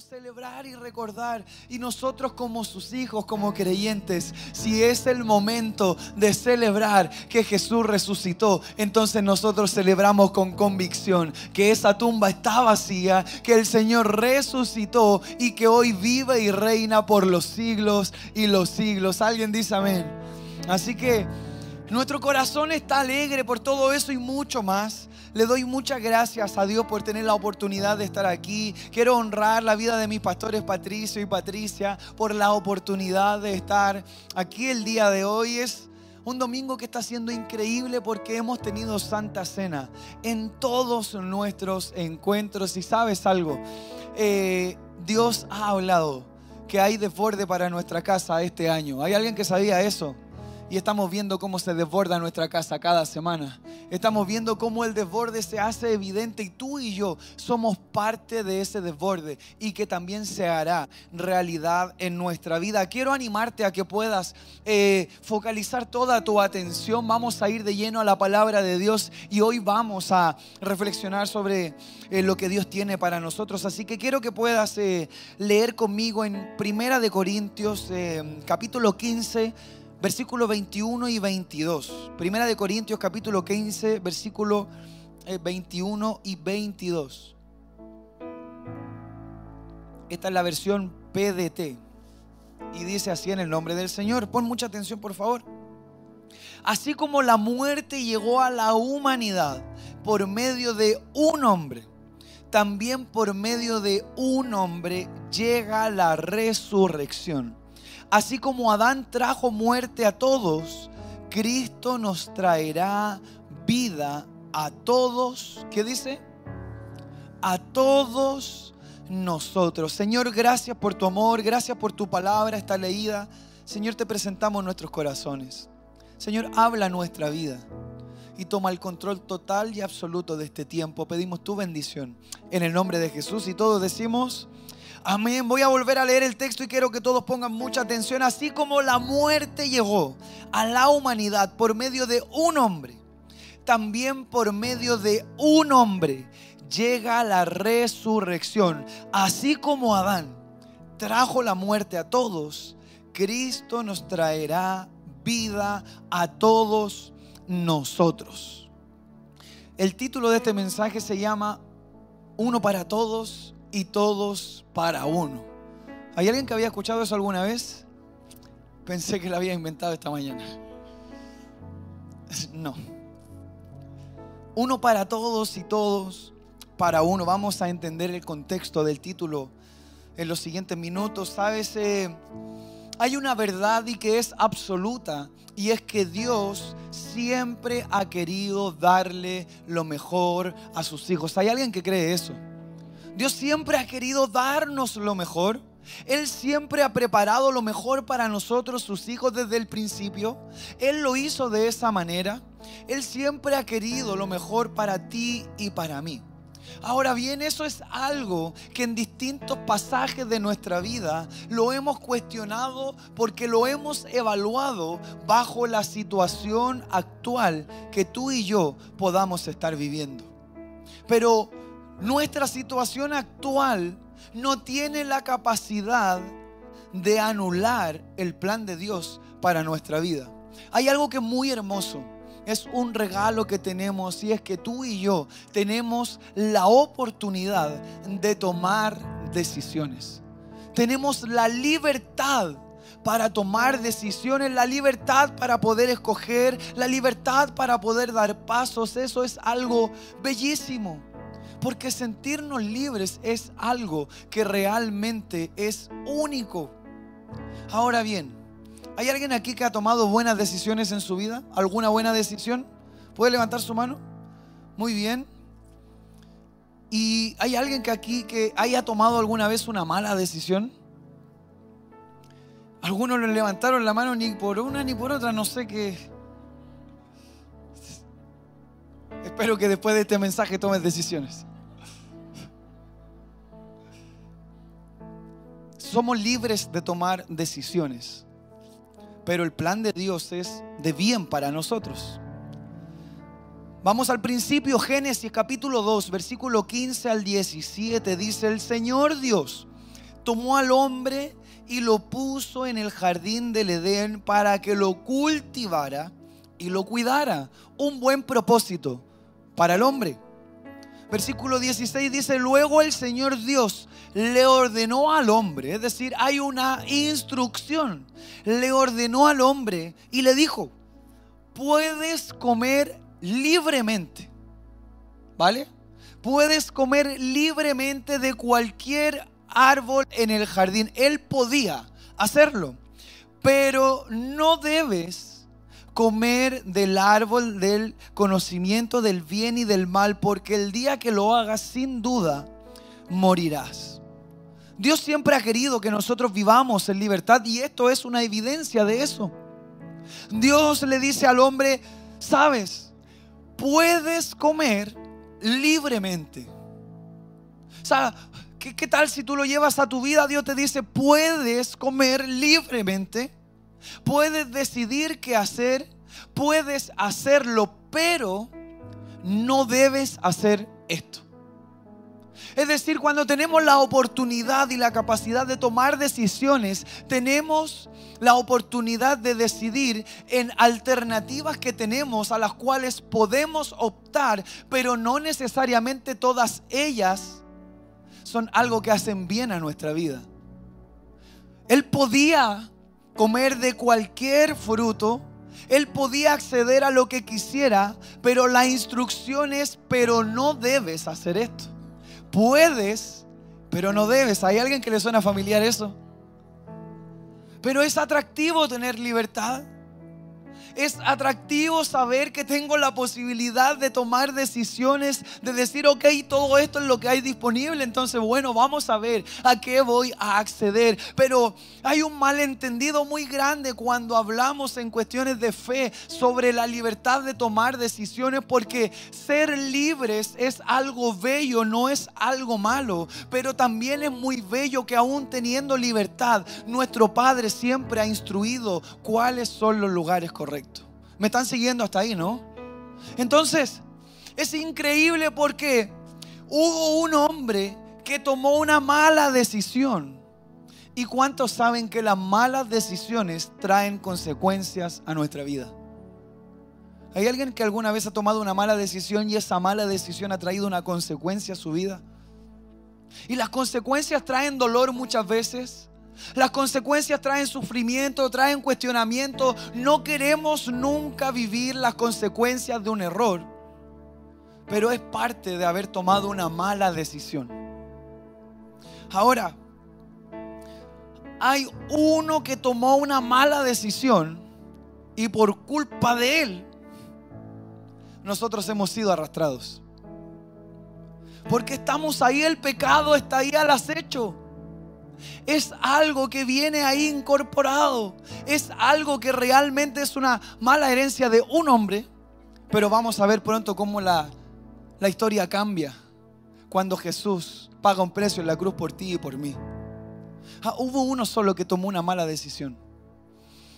celebrar y recordar. Y nosotros como sus hijos, como creyentes, si es el momento de celebrar que Jesús resucitó, entonces nosotros celebramos con convicción que esa tumba está vacía, que el Señor resucitó y que hoy vive y reina por los siglos y los siglos. Alguien dice amén. Así que nuestro corazón está alegre por todo eso y mucho más. Le doy muchas gracias a Dios por tener la oportunidad de estar aquí. Quiero honrar la vida de mis pastores Patricio y Patricia por la oportunidad de estar aquí el día de hoy. Es un domingo que está siendo increíble porque hemos tenido Santa Cena en todos nuestros encuentros. Y sabes algo, eh, Dios ha hablado que hay desborde para nuestra casa este año. ¿Hay alguien que sabía eso? Y estamos viendo cómo se desborda nuestra casa cada semana. Estamos viendo cómo el desborde se hace evidente y tú y yo somos parte de ese desborde y que también se hará realidad en nuestra vida. Quiero animarte a que puedas eh, focalizar toda tu atención. Vamos a ir de lleno a la palabra de Dios y hoy vamos a reflexionar sobre eh, lo que Dios tiene para nosotros. Así que quiero que puedas eh, leer conmigo en Primera de Corintios capítulo 15 versículos 21 y 22. Primera de Corintios capítulo 15, versículo 21 eh, y 22. Esta es la versión PDT. Y dice así en el nombre del Señor. Pon mucha atención, por favor. Así como la muerte llegó a la humanidad por medio de un hombre, también por medio de un hombre llega la resurrección Así como Adán trajo muerte a todos, Cristo nos traerá vida a todos. ¿Qué dice? A todos nosotros. Señor, gracias por tu amor, gracias por tu palabra, esta leída. Señor, te presentamos nuestros corazones. Señor, habla nuestra vida y toma el control total y absoluto de este tiempo. Pedimos tu bendición en el nombre de Jesús y todos decimos... Amén. Voy a volver a leer el texto y quiero que todos pongan mucha atención. Así como la muerte llegó a la humanidad por medio de un hombre, también por medio de un hombre llega la resurrección. Así como Adán trajo la muerte a todos, Cristo nos traerá vida a todos nosotros. El título de este mensaje se llama Uno para todos y todos para uno. ¿Hay alguien que había escuchado eso alguna vez? Pensé que lo había inventado esta mañana. No. Uno para todos y todos para uno. Vamos a entender el contexto del título en los siguientes minutos. Sabes, eh, hay una verdad y que es absoluta y es que Dios siempre ha querido darle lo mejor a sus hijos. ¿Hay alguien que cree eso? Dios siempre ha querido darnos lo mejor. Él siempre ha preparado lo mejor para nosotros, sus hijos, desde el principio. Él lo hizo de esa manera. Él siempre ha querido lo mejor para ti y para mí. Ahora bien, eso es algo que en distintos pasajes de nuestra vida lo hemos cuestionado porque lo hemos evaluado bajo la situación actual que tú y yo podamos estar viviendo. Pero nuestra situación actual no tiene la capacidad de anular el plan de Dios para nuestra vida. Hay algo que es muy hermoso. Es un regalo que tenemos y es que tú y yo tenemos la oportunidad de tomar decisiones. Tenemos la libertad para tomar decisiones, la libertad para poder escoger, la libertad para poder dar pasos. Eso es algo bellísimo. Porque sentirnos libres es algo que realmente es único. Ahora bien, ¿hay alguien aquí que ha tomado buenas decisiones en su vida? ¿Alguna buena decisión? ¿Puede levantar su mano? Muy bien. ¿Y hay alguien que aquí que haya tomado alguna vez una mala decisión? Algunos le levantaron la mano ni por una ni por otra, no sé qué. Espero que después de este mensaje tomes decisiones. Somos libres de tomar decisiones, pero el plan de Dios es de bien para nosotros. Vamos al principio, Génesis capítulo 2, versículo 15 al 17, dice, el Señor Dios tomó al hombre y lo puso en el jardín del Edén para que lo cultivara y lo cuidara. Un buen propósito para el hombre. Versículo 16 dice, luego el Señor Dios le ordenó al hombre, es decir, hay una instrucción, le ordenó al hombre y le dijo, puedes comer libremente, ¿vale? Puedes comer libremente de cualquier árbol en el jardín. Él podía hacerlo, pero no debes comer del árbol del conocimiento del bien y del mal, porque el día que lo hagas, sin duda, morirás. Dios siempre ha querido que nosotros vivamos en libertad y esto es una evidencia de eso. Dios le dice al hombre, sabes, puedes comer libremente. O sea, ¿qué, ¿qué, tal si tú lo llevas a tu vida? Dios te dice, puedes comer libremente Puedes decidir qué hacer, puedes hacerlo, pero no debes hacer esto. Es decir, cuando tenemos la oportunidad y la capacidad de tomar decisiones, tenemos la oportunidad de decidir en alternativas que tenemos a las cuales podemos optar, pero no necesariamente todas ellas son algo que hacen bien a nuestra vida. Él podía comer de cualquier fruto. Él podía acceder a lo que quisiera, pero la instrucción es, pero no debes hacer esto. Puedes, pero no debes. ¿Hay alguien que le suena familiar eso? Pero es atractivo tener libertad. Es atractivo saber que tengo la posibilidad de tomar decisiones, de decir, ok, todo esto es lo que hay disponible, entonces bueno, vamos a ver a qué voy a acceder. Pero hay un malentendido muy grande cuando hablamos en cuestiones de fe sobre la libertad de tomar decisiones, porque ser libres es algo bello, no es algo malo, pero también es muy bello que aún teniendo libertad, nuestro Padre siempre ha instruido cuáles son los lugares correctos. Me están siguiendo hasta ahí, ¿no? Entonces, es increíble porque hubo un hombre que tomó una mala decisión. ¿Y cuántos saben que las malas decisiones traen consecuencias a nuestra vida? ¿Hay alguien que alguna vez ha tomado una mala decisión y esa mala decisión ha traído una consecuencia a su vida? Y las consecuencias traen dolor muchas veces. Las consecuencias traen sufrimiento, traen cuestionamiento. No queremos nunca vivir las consecuencias de un error, pero es parte de haber tomado una mala decisión. Ahora, hay uno que tomó una mala decisión y por culpa de él, nosotros hemos sido arrastrados. Porque estamos ahí, el pecado está ahí al acecho. Es algo que viene ahí incorporado. Es algo que realmente es una mala herencia de un hombre. Pero vamos a ver pronto cómo la, la historia cambia cuando Jesús paga un precio en la cruz por ti y por mí. Ah, hubo uno solo que tomó una mala decisión.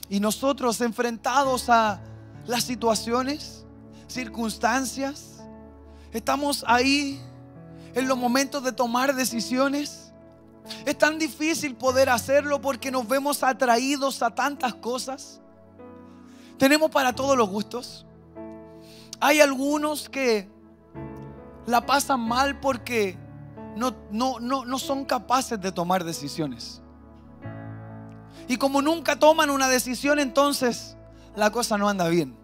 Y nosotros enfrentados a las situaciones, circunstancias, estamos ahí en los momentos de tomar decisiones es tan difícil poder hacerlo porque nos vemos atraídos a tantas cosas. Tenemos para todos los gustos. Hay algunos que la pasan mal porque no, no, no, no son capaces de tomar decisiones. Y como nunca toman una decisión, entonces la cosa no anda bien.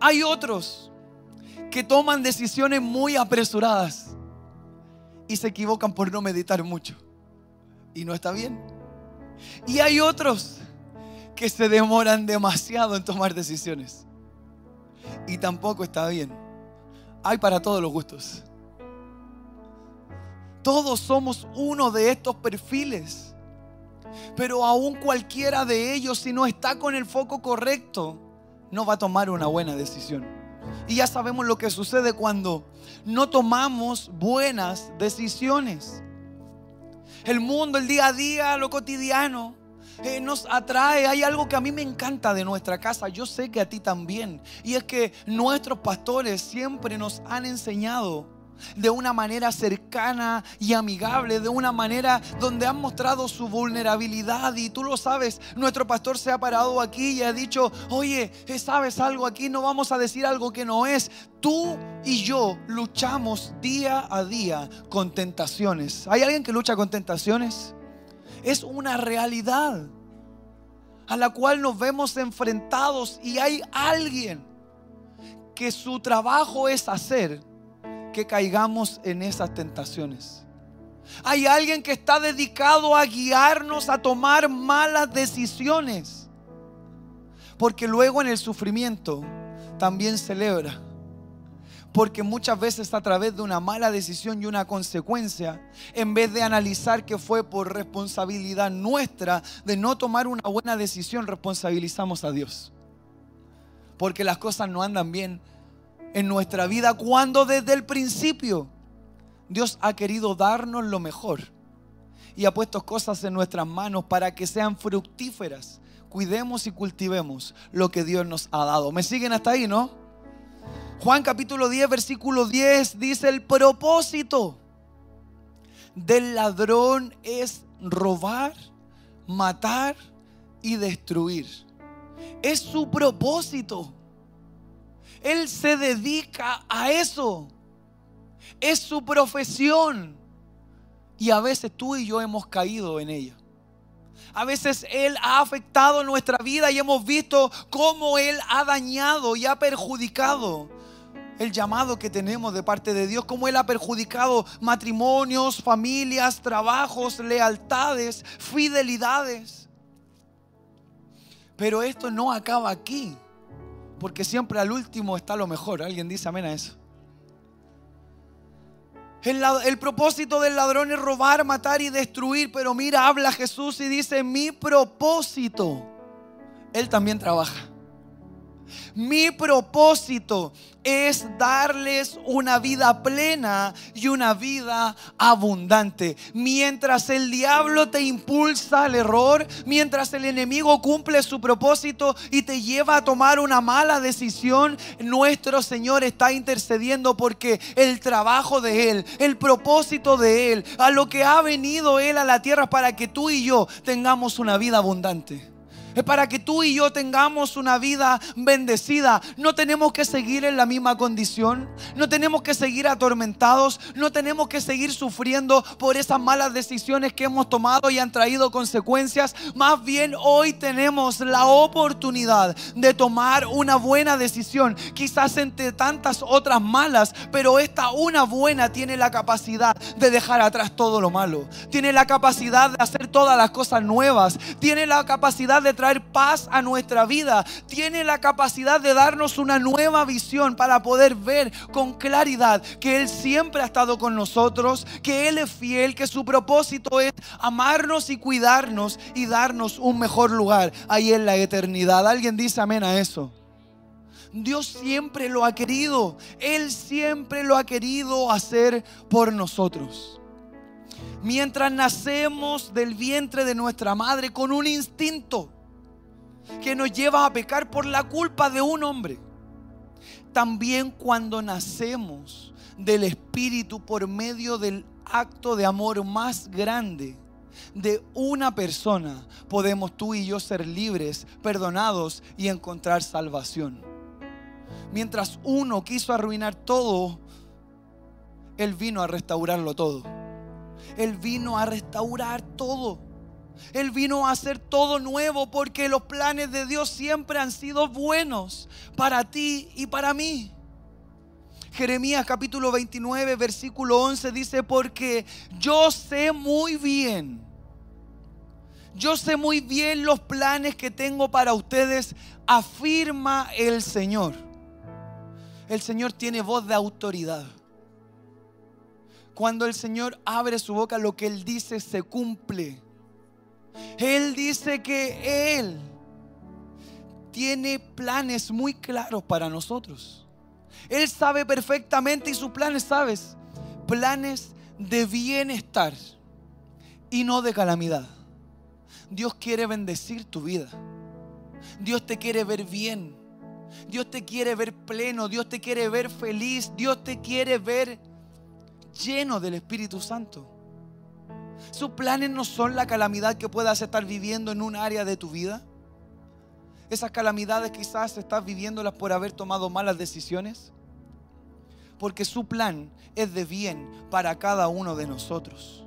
Hay otros que toman decisiones muy apresuradas y se equivocan por no meditar mucho. Y no está bien. Y hay otros que se demoran demasiado en tomar decisiones. Y tampoco está bien. Hay para todos los gustos. Todos somos uno de estos perfiles. Pero aún cualquiera de ellos, si no está con el foco correcto, no va a tomar una buena decisión. Y ya sabemos lo que sucede cuando no tomamos buenas decisiones. El mundo, el día a día, lo cotidiano, eh, nos atrae. Hay algo que a mí me encanta de nuestra casa. Yo sé que a ti también. Y es que nuestros pastores siempre nos han enseñado de una manera cercana y amigable, de una manera donde han mostrado su vulnerabilidad. Y tú lo sabes, nuestro pastor se ha parado aquí y ha dicho, oye, ¿sabes algo aquí? No vamos a decir algo que no es. Tú y yo luchamos día a día con tentaciones. ¿Hay alguien que lucha con tentaciones? Es una realidad a la cual nos vemos enfrentados y hay alguien que su trabajo es hacer que caigamos en esas tentaciones. Hay alguien que está dedicado a guiarnos a tomar malas decisiones. Porque luego en el sufrimiento también celebra. Porque muchas veces a través de una mala decisión y una consecuencia, en vez de analizar que fue por responsabilidad nuestra de no tomar una buena decisión, responsabilizamos a Dios. Porque las cosas no andan bien en nuestra vida cuando desde el principio Dios ha querido darnos lo mejor y ha puesto cosas en nuestras manos para que sean fructíferas. Cuidemos y cultivemos lo que Dios nos ha dado. ¿Me siguen hasta ahí, no? Juan capítulo 10, versículo 10 dice, el propósito del ladrón es robar, matar y destruir. Es su propósito. Él se dedica a eso. Es su profesión. Y a veces tú y yo hemos caído en ella. A veces Él ha afectado nuestra vida y hemos visto cómo Él ha dañado y ha perjudicado el llamado que tenemos de parte de Dios, cómo Él ha perjudicado matrimonios, familias, trabajos, lealtades, fidelidades. Pero esto no acaba aquí. Porque siempre al último está lo mejor. ¿Alguien dice amén a eso? El, el, propósito del ladrón es robar, matar y destruir. Pero mira, habla Jesús y dice, mi propósito. Él también trabaja. Mi propósito es darles una vida plena y una vida abundante. Mientras el diablo te impulsa al error, mientras el enemigo cumple su propósito y te lleva a tomar una mala decisión, nuestro Señor está intercediendo porque el trabajo de Él, el propósito de Él, a lo que ha venido Él a la tierra para que tú y yo tengamos una vida abundante para que tú y yo tengamos una vida bendecida. No tenemos que seguir en la misma condición, no tenemos que seguir atormentados, no tenemos que seguir sufriendo por esas malas decisiones que hemos tomado y han traído consecuencias. Más bien hoy tenemos la oportunidad de tomar una buena decisión, quizás entre tantas otras malas, pero esta una buena tiene la capacidad de dejar atrás todo lo malo, tiene la capacidad de hacer todas las cosas nuevas, tiene la capacidad de paz a nuestra vida. Tiene la capacidad de darnos una nueva visión para poder ver con claridad que Él siempre ha estado con nosotros, que Él es fiel, que su propósito es amarnos y cuidarnos y darnos un mejor lugar ahí en la eternidad. ¿Alguien dice amén a eso? Dios siempre lo ha querido. Él siempre lo ha querido hacer por nosotros. Mientras nacemos del vientre de nuestra madre con un instinto, que nos lleva a pecar por la culpa de un hombre. También cuando nacemos del Espíritu por medio del acto de amor más grande de una persona, podemos tú y yo ser libres, perdonados y encontrar salvación. Mientras uno quiso arruinar todo, Él vino a restaurarlo todo. Él vino a restaurar todo. Él vino a hacer todo nuevo porque los planes de Dios siempre han sido buenos para ti y para mí. Jeremías capítulo 29, versículo 11 dice, porque yo sé muy bien, yo sé muy bien los planes que tengo para ustedes, afirma el Señor. El Señor tiene voz de autoridad. Cuando el Señor abre su boca, lo que Él dice se cumple. Él dice que Él tiene planes muy claros para nosotros. Él sabe perfectamente y sus planes, ¿sabes? Planes de bienestar y no de calamidad. Dios quiere bendecir tu vida. Dios te quiere ver bien. Dios te quiere ver pleno. Dios te quiere ver feliz. Dios te quiere ver lleno del Espíritu Santo. Sus planes no son la calamidad que puedas estar viviendo en un área de tu vida. Esas calamidades quizás estás viviéndolas por haber tomado malas decisiones. Porque su plan es de bien para cada uno de nosotros.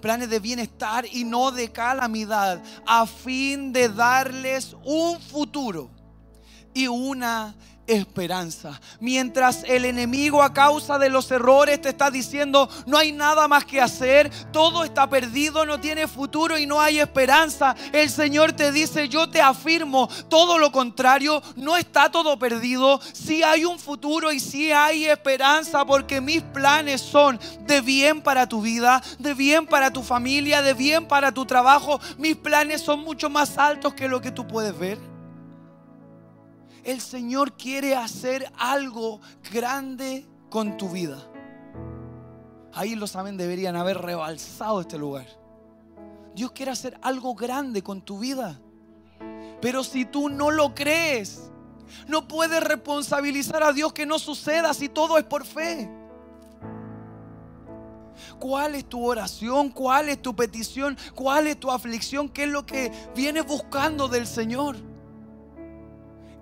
Planes de bienestar y no de calamidad, a fin de darles un futuro y una esperanza. Mientras el enemigo a causa de los errores te está diciendo, no hay nada más que hacer, todo está perdido, no tiene futuro y no hay esperanza. El Señor te dice, yo te afirmo todo lo contrario, no está todo perdido, sí hay un futuro y sí hay esperanza porque mis planes son de bien para tu vida, de bien para tu familia, de bien para tu trabajo. Mis planes son mucho más altos que lo que tú puedes ver el Señor quiere hacer algo grande con tu vida. Ahí lo saben, deberían haber rebalsado este lugar. Dios quiere hacer algo grande con tu vida. Pero si tú no lo crees, no puedes responsabilizar a Dios que no suceda si todo es por fe. ¿Cuál es tu oración? ¿Cuál es tu petición? ¿Cuál es tu aflicción? ¿Qué es lo que vienes buscando del Señor?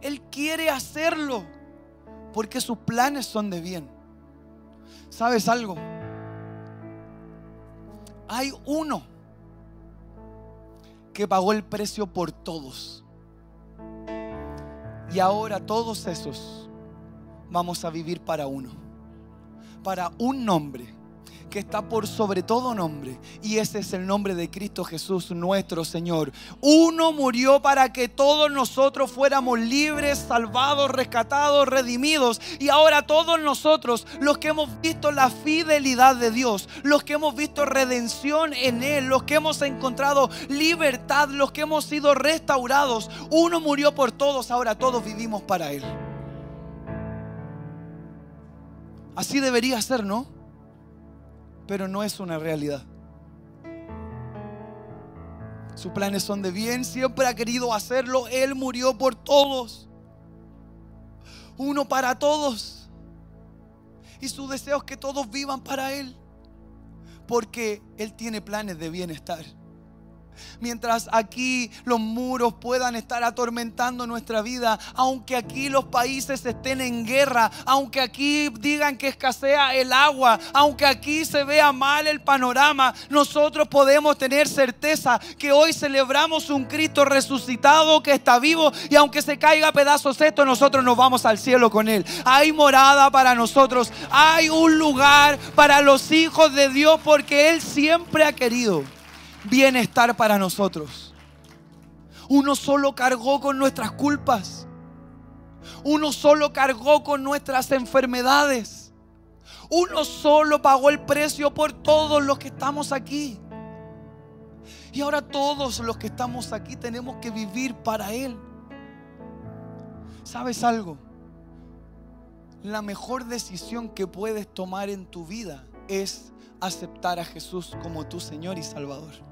Él quiere hacerlo porque sus planes son de bien. ¿Sabes algo? Hay uno que pagó el precio por todos. Y ahora todos esos vamos a vivir para uno. Para un nombre que está por sobre todo nombre. Y ese es el nombre de Cristo Jesús, nuestro Señor. Uno murió para que todos nosotros fuéramos libres, salvados, rescatados, redimidos. Y ahora todos nosotros, los que hemos visto la fidelidad de Dios, los que hemos visto redención en Él, los que hemos encontrado libertad, los que hemos sido restaurados, uno murió por todos, ahora todos vivimos para Él. Así debería ser, ¿no? Pero no es una realidad. Sus planes son de bien, siempre ha querido hacerlo. Él murió por todos. Uno para todos. Y su deseo es que todos vivan para Él. Porque Él tiene planes de bienestar. Mientras aquí los muros puedan estar atormentando nuestra vida, aunque aquí los países estén en guerra, aunque aquí digan que escasea el agua, aunque aquí se vea mal el panorama, nosotros podemos tener certeza que hoy celebramos un Cristo resucitado que está vivo y aunque se caiga a pedazos esto, nosotros nos vamos al cielo con Él. Hay morada para nosotros, hay un lugar para los hijos de Dios porque Él siempre ha querido bienestar para nosotros. Uno solo cargó con nuestras culpas. Uno solo cargó con nuestras enfermedades. Uno solo pagó el precio por todos los que estamos aquí. Y ahora todos los que estamos aquí tenemos que vivir para Él. ¿Sabes algo? La mejor decisión que puedes tomar en tu vida es aceptar a Jesús como tu Señor y Salvador.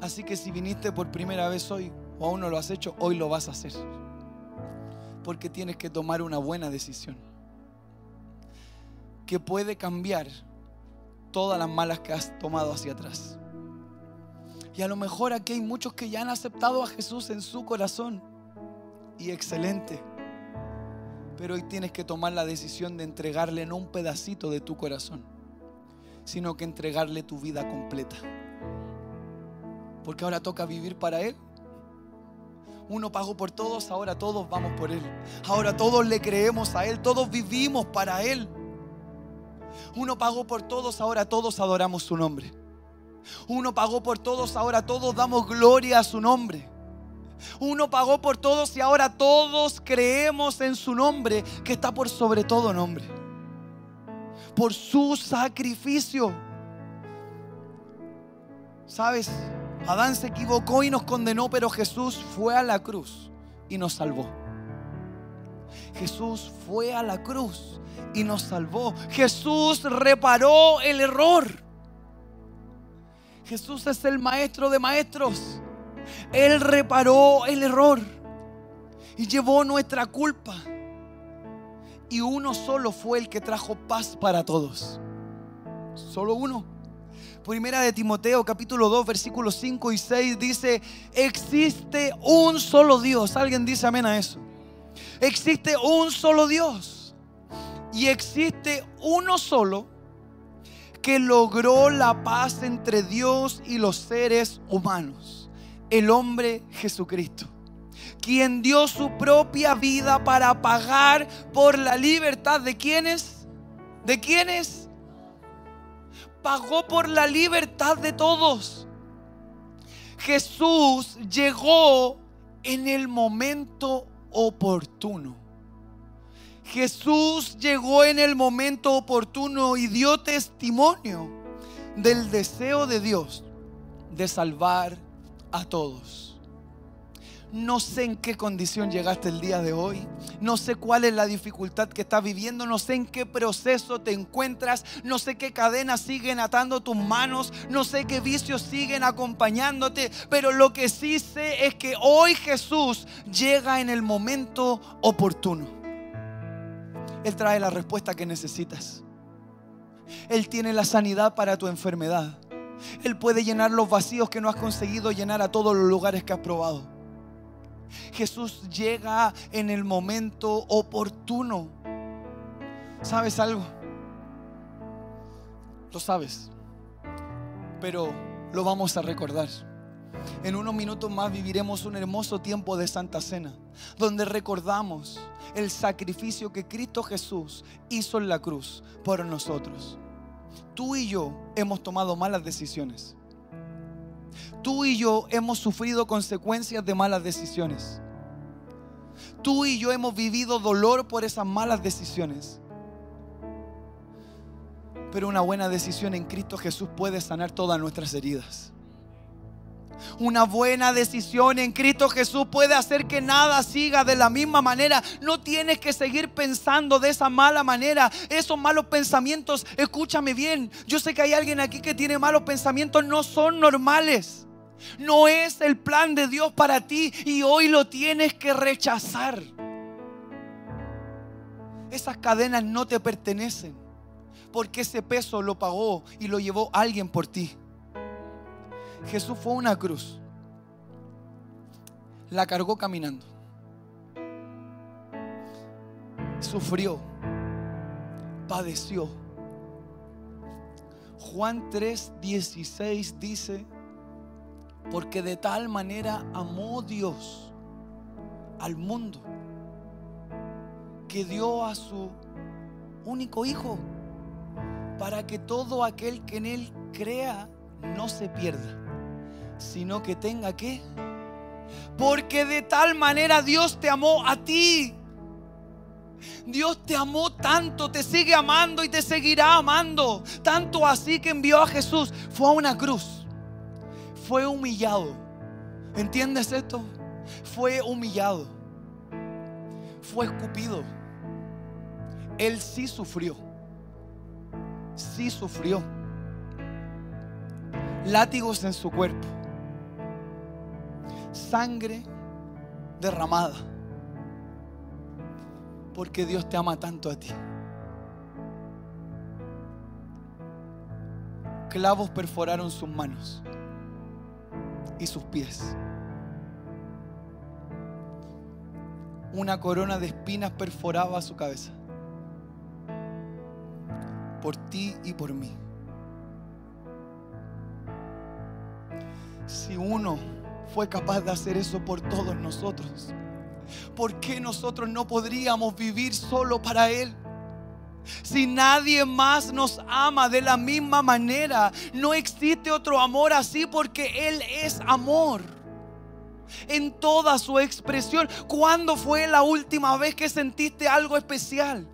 Así que si viniste por primera vez hoy o aún no lo has hecho, hoy lo vas a hacer. Porque tienes que tomar una buena decisión. Que puede cambiar todas las malas que has tomado hacia atrás. Y a lo mejor aquí hay muchos que ya han aceptado a Jesús en su corazón. Y excelente. Pero hoy tienes que tomar la decisión de entregarle no un pedacito de tu corazón, sino que entregarle tu vida completa porque ahora toca vivir para Él. Uno pagó por todos, ahora todos vamos por Él. Ahora todos le creemos a Él, todos vivimos para Él. Uno pagó por todos, ahora todos adoramos su nombre. Uno pagó por todos, ahora todos damos gloria a su nombre. Uno pagó por todos y ahora todos creemos en su nombre que está por sobre todo nombre. Por su sacrificio. ¿Sabes? Adán se equivocó y nos condenó, pero Jesús fue a la cruz y nos salvó. Jesús fue a la cruz y nos salvó. Jesús reparó el error. Jesús es el maestro de maestros. Él reparó el error y llevó nuestra culpa y uno solo fue el que trajo paz para todos. Solo uno. Primera de Timoteo capítulo 2 versículos 5 y 6 dice, existe un solo Dios. ¿Alguien dice amén a eso? Existe un solo Dios. Y existe uno solo que logró la paz entre Dios y los seres humanos. El hombre Jesucristo quien dio su propia vida para pagar por la libertad de quienes, de quienes, pagó por la libertad de todos. Jesús llegó en el momento oportuno. Jesús llegó en el momento oportuno y dio testimonio del deseo de Dios de salvar a todos. No sé en qué condición llegaste el día de hoy. No sé cuál es la dificultad que estás viviendo. No sé en qué proceso te encuentras. No sé qué cadenas siguen atando tus manos. No sé qué vicios siguen acompañándote. Pero lo que sí sé es que hoy Jesús llega en el momento oportuno. Él trae la respuesta que necesitas. Él tiene la sanidad para tu enfermedad. Él puede llenar los vacíos que no has conseguido llenar a todos los lugares que has probado. Jesús llega en el momento oportuno. ¿Sabes algo? Lo sabes, pero lo vamos a recordar. En unos minutos más viviremos un hermoso tiempo de Santa Cena, donde recordamos el sacrificio que Cristo Jesús hizo en la cruz por nosotros. Tú y yo hemos tomado malas decisiones. Tú y yo hemos sufrido consecuencias de malas decisiones. Tú y yo hemos vivido dolor por esas malas decisiones. Pero una buena decisión en Cristo Jesús puede sanar todas nuestras heridas. Una buena decisión en Cristo Jesús puede hacer que nada siga de la misma manera. No tienes que seguir pensando de esa mala manera. Esos malos pensamientos, escúchame bien. Yo sé que hay alguien aquí que tiene malos pensamientos, no son normales. No es el plan de Dios para ti y hoy lo tienes que rechazar. Esas cadenas no te pertenecen porque ese peso lo pagó y lo llevó alguien por ti. Jesús fue una cruz. La cargó caminando. Sufrió. Padeció. Juan 3:16 dice, porque de tal manera amó Dios al mundo que dio a su único hijo para que todo aquel que en él crea no se pierda, sino que tenga que. Porque de tal manera Dios te amó a ti. Dios te amó tanto, te sigue amando y te seguirá amando. Tanto así que envió a Jesús. Fue a una cruz fue humillado. ¿Entiendes esto? Fue humillado. Fue escupido. Él sí sufrió. Sí sufrió. Látigos en su cuerpo. Sangre derramada. Porque Dios te ama tanto a ti. Clavos perforaron sus manos y sus pies. Una corona de espinas perforaba su cabeza. Por ti y por mí. Si uno fue capaz de hacer eso por todos nosotros, ¿por qué nosotros no podríamos vivir solo para Él? Si nadie más nos ama de la misma manera, no existe otro amor así porque Él es amor. En toda su expresión. ¿Cuándo fue la última vez que sentiste algo especial?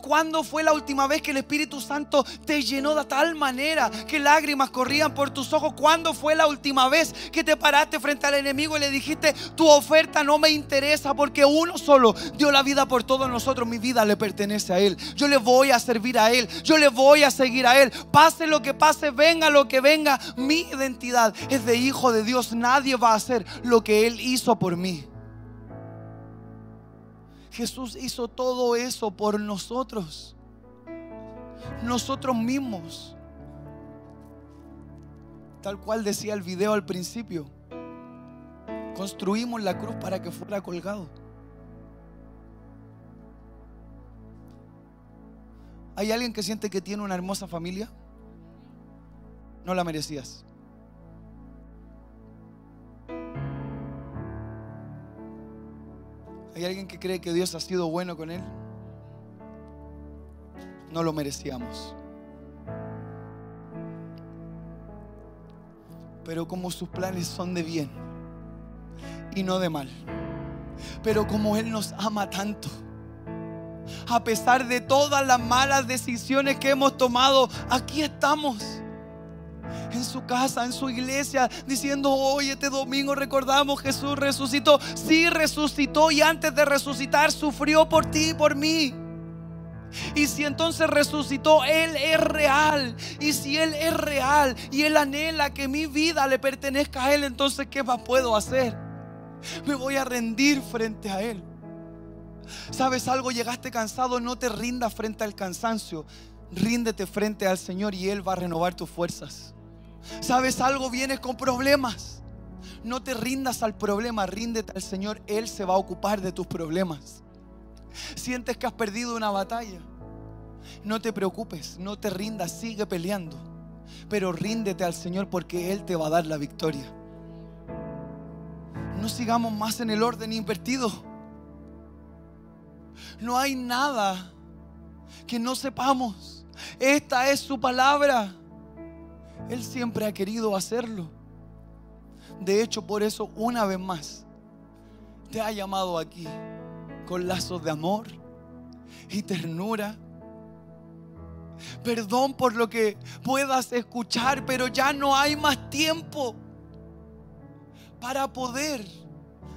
¿Cuándo fue la última vez que el Espíritu Santo te llenó de tal manera que lágrimas corrían por tus ojos? ¿Cuándo fue la última vez que te paraste frente al enemigo y le dijiste, tu oferta no me interesa porque uno solo dio la vida por todos nosotros, mi vida le pertenece a Él. Yo le voy a servir a Él, yo le voy a seguir a Él. Pase lo que pase, venga lo que venga, mi identidad es de hijo de Dios. Nadie va a hacer lo que Él hizo por mí. Jesús hizo todo eso por nosotros. Nosotros mismos. Tal cual decía el video al principio. Construimos la cruz para que fuera colgado. ¿Hay alguien que siente que tiene una hermosa familia? No la merecías. ¿Hay alguien que cree que Dios ha sido bueno con él? No lo merecíamos. Pero como sus planes son de bien y no de mal. Pero como Él nos ama tanto a pesar de todas las malas decisiones que hemos tomado, aquí estamos. En su casa, en su iglesia, diciendo, hoy este domingo recordamos Jesús resucitó. Sí, resucitó y antes de resucitar sufrió por ti y por mí. Y si entonces resucitó, Él es real. Y si Él es real y Él anhela que mi vida le pertenezca a Él, entonces ¿qué más puedo hacer? Me voy a rendir frente a Él. ¿Sabes algo? Llegaste cansado, no te rindas frente al cansancio. Ríndete frente al Señor y Él va a renovar tus fuerzas. ¿Sabes algo? Vienes con problemas. No te rindas al problema, ríndete al Señor. Él se va a ocupar de tus problemas. Sientes que has perdido una batalla. No te preocupes, no te rindas, sigue peleando. Pero ríndete al Señor porque Él te va a dar la victoria. No sigamos más en el orden invertido. No hay nada que no sepamos. Esta es su palabra. Él siempre ha querido hacerlo. De hecho, por eso una vez más te ha llamado aquí con lazos de amor y ternura. Perdón por lo que puedas escuchar, pero ya no hay más tiempo para poder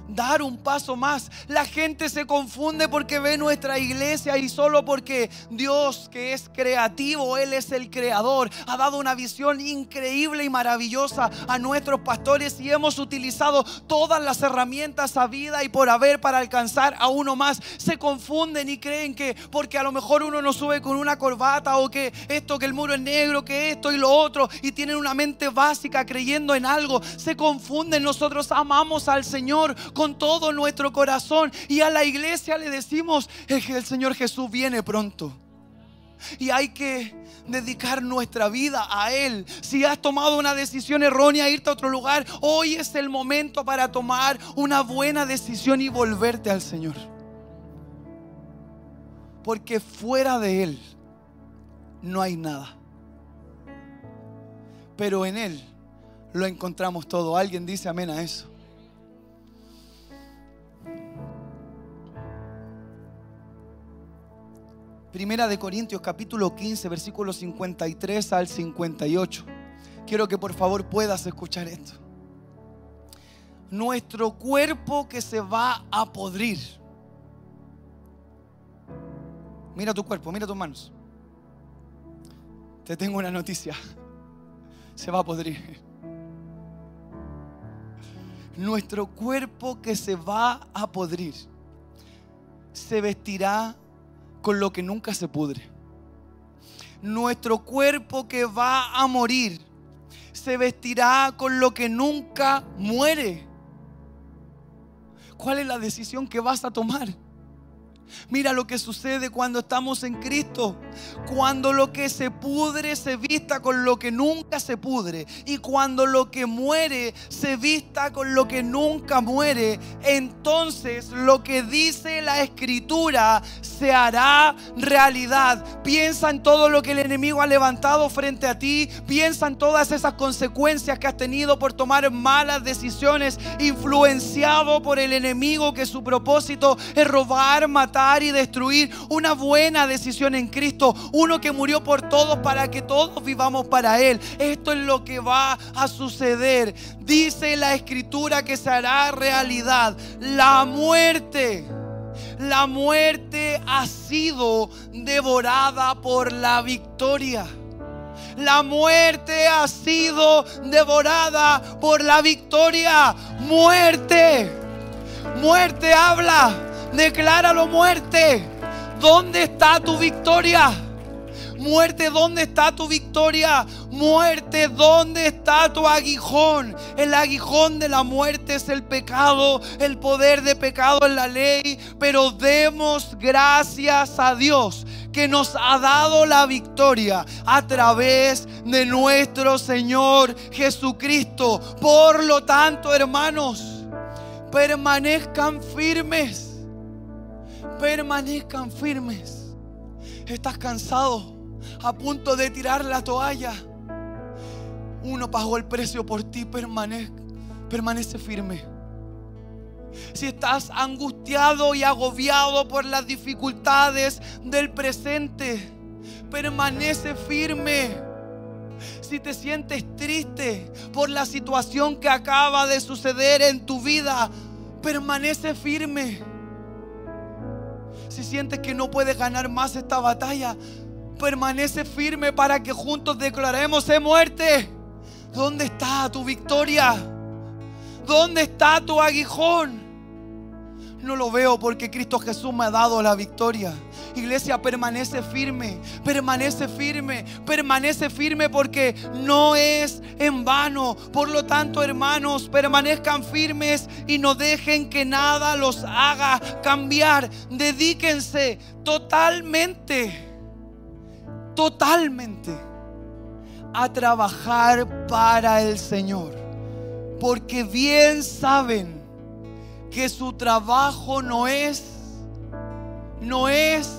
dar un paso más. La gente se confunde porque ve nuestra iglesia y solo porque Dios que es creativo, Él es el creador, ha dado una visión increíble y maravillosa a nuestros pastores y hemos utilizado todas las herramientas a vida y por haber para alcanzar a uno más. Se confunden y creen que porque a lo mejor uno no sube con una corbata o que esto, que el muro es negro, que esto y lo otro y tienen una mente básica creyendo en algo. Se confunden. Nosotros amamos al Señor con todo nuestro corazón. Y a la iglesia le decimos el Señor Jesús viene pronto. Y hay que dedicar nuestra vida a Él. Si has tomado una decisión errónea, irte a otro lugar, hoy es el momento para tomar una buena decisión y volverte al Señor. Porque fuera de Él no hay nada. Pero en Él lo encontramos todo. Alguien dice amén a eso. Primera de Corintios capítulo 15, versículos 53 al 58. Quiero que por favor puedas escuchar esto. Nuestro cuerpo que se va a podrir. Mira tu cuerpo, mira tus manos. Te tengo una noticia. Se va a podrir. Nuestro cuerpo que se va a podrir se vestirá con lo que nunca se pudre. Nuestro cuerpo que va a morir se vestirá con lo que nunca muere. ¿Cuál es la decisión que vas a tomar? Mira lo que sucede cuando estamos en Cristo. Cuando lo que se pudre se vista con lo que nunca se pudre. Y cuando lo que muere se vista con lo que nunca muere. Entonces lo que dice la escritura se hará realidad. Piensa en todo lo que el enemigo ha levantado frente a ti. Piensa en todas esas consecuencias que has tenido por tomar malas decisiones. Influenciado por el enemigo que su propósito es robar, matar y destruir. Una buena decisión en Cristo. Uno que murió por todos para que todos vivamos para Él. Esto es lo que va a suceder. Dice la escritura que se hará realidad. La muerte. La muerte ha sido devorada por la victoria. La muerte ha sido devorada por la victoria. Muerte. Muerte habla Decláralo muerte. ¿Dónde está tu victoria? Muerte, ¿dónde está tu victoria? Muerte, ¿dónde está tu aguijón? El aguijón de la muerte es el pecado, el poder de pecado en la ley. Pero demos gracias a Dios que nos ha dado la victoria a través de nuestro Señor Jesucristo. Por lo tanto, hermanos, permanezcan firmes. Permanezcan firmes. Estás cansado a punto de tirar la toalla. Uno pagó el precio por ti, permanece, permanece firme. Si estás angustiado y agobiado por las dificultades del presente, permanece firme. Si te sientes triste por la situación que acaba de suceder en tu vida, permanece firme. Si sientes que no puedes ganar más esta batalla, permanece firme para que juntos declaremos de muerte. ¿Dónde está tu victoria? ¿Dónde está tu aguijón? No lo veo porque Cristo Jesús me ha dado la victoria. Iglesia, permanece firme, permanece firme, permanece firme porque no es en vano. Por lo tanto, hermanos, permanezcan firmes y no dejen que nada los haga cambiar. Dedíquense totalmente totalmente a trabajar para el Señor. Porque bien saben que su trabajo no es, no es,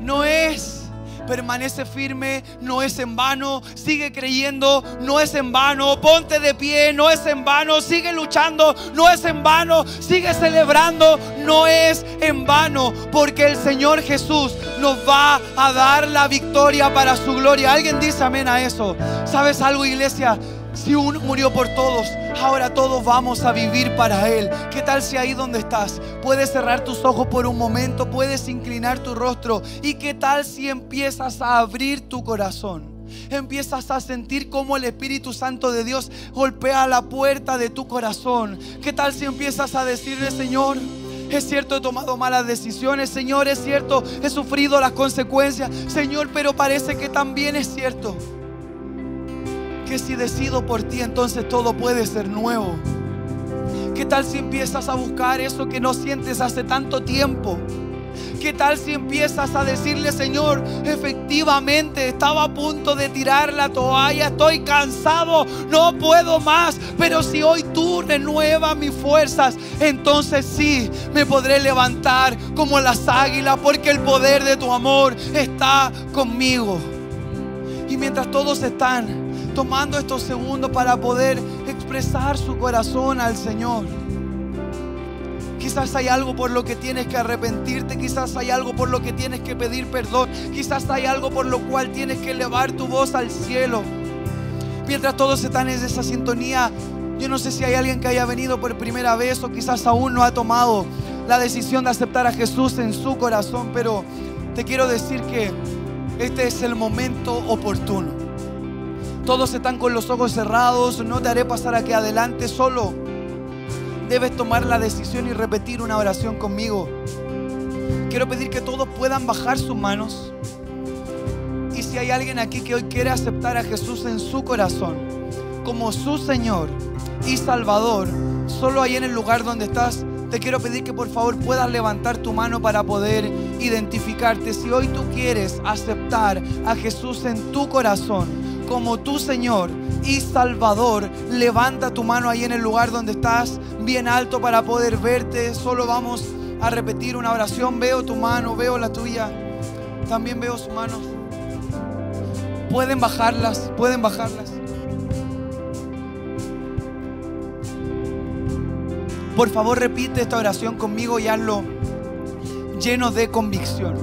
no es permanece firme, no es en vano, sigue creyendo, no es en vano, ponte de pie, no es en vano, sigue luchando, no es en vano, sigue celebrando, no es en vano, porque el Señor Jesús nos va a dar la victoria para su gloria. ¿Alguien dice amén a eso? ¿Sabes algo, iglesia? Si uno murió por todos, ahora todos vamos a vivir para Él. ¿Qué tal si ahí donde estás puedes cerrar tus ojos por un momento, puedes inclinar tu rostro? ¿Y qué tal si empiezas a abrir tu corazón? Empiezas a sentir cómo el Espíritu Santo de Dios golpea la puerta de tu corazón. ¿Qué tal si empiezas a decirle, Señor? Es cierto, he tomado malas decisiones, Señor, es cierto, he sufrido las consecuencias, Señor, pero parece que también es cierto si decido por ti, entonces todo puede ser nuevo? ¿Qué tal si empiezas a buscar eso que no sientes hace tanto tiempo? ¿Qué tal si empiezas a decirle, Señor, efectivamente estaba a punto de tirar la toalla, estoy cansado, no puedo más, pero si hoy tú renuevas mis fuerzas, entonces sí me podré levantar como las águilas, porque el poder de tu amor está conmigo. Y mientras todos están tomando estos segundos para poder expresar su corazón al Señor. Quizás hay algo por lo que tienes que arrepentirte, quizás hay algo por lo que tienes que pedir perdón, quizás hay algo por lo cual tienes que elevar tu voz al cielo. Mientras todos están en esa sintonía, yo no sé si hay alguien que haya venido por primera vez o quizás aún no ha tomado la decisión de aceptar a Jesús en su corazón, pero te quiero decir que este es el momento oportuno. Todos están con los ojos cerrados. No te haré pasar aquí adelante solo. Debes tomar la decisión y repetir una oración conmigo. Quiero pedir que todos puedan bajar sus manos. Y si hay alguien aquí que hoy quiere aceptar a Jesús en su corazón como su Señor y Salvador, solo ahí en el lugar donde estás, te quiero pedir que por favor puedas levantar tu mano para poder identificarte. Si hoy tú quieres aceptar a Jesús en tu corazón, como tu Señor y Salvador, levanta tu mano ahí en el lugar donde estás, bien alto para poder verte. Solo vamos a repetir una oración. Veo tu mano, veo la tuya. También veo sus manos. Pueden bajarlas, pueden bajarlas. Por favor, repite esta oración conmigo y hazlo lleno de convicción.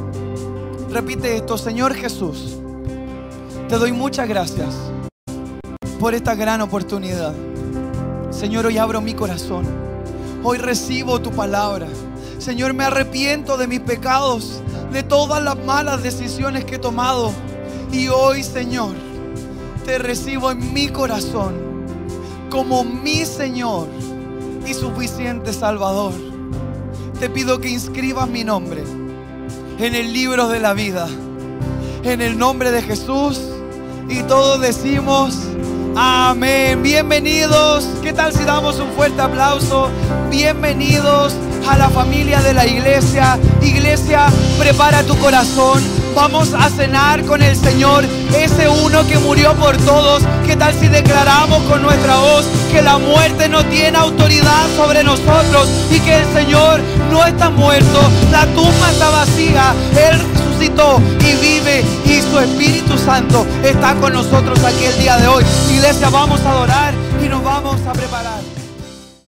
Repite esto, Señor Jesús. Te doy muchas gracias por esta gran oportunidad. Señor, hoy abro mi corazón. Hoy recibo tu palabra. Señor, me arrepiento de mis pecados, de todas las malas decisiones que he tomado. Y hoy, Señor, te recibo en mi corazón como mi Señor y suficiente Salvador. te pido que inscribas mi nombre en el libro de la vida. En el nombre de Jesús. Y todos decimos, amén. Bienvenidos. ¿Qué tal si damos un fuerte aplauso? Bienvenidos a la familia de la iglesia. Iglesia, prepara tu corazón. Vamos a cenar con el Señor, ese uno que murió por todos. ¿Qué tal si declaramos con nuestra voz que la muerte no tiene autoridad sobre nosotros y que el Señor no está muerto? La tumba está vacía. Y vive y su Espíritu Santo está con nosotros aquí el día de hoy. Iglesia, vamos a adorar y nos vamos a preparar.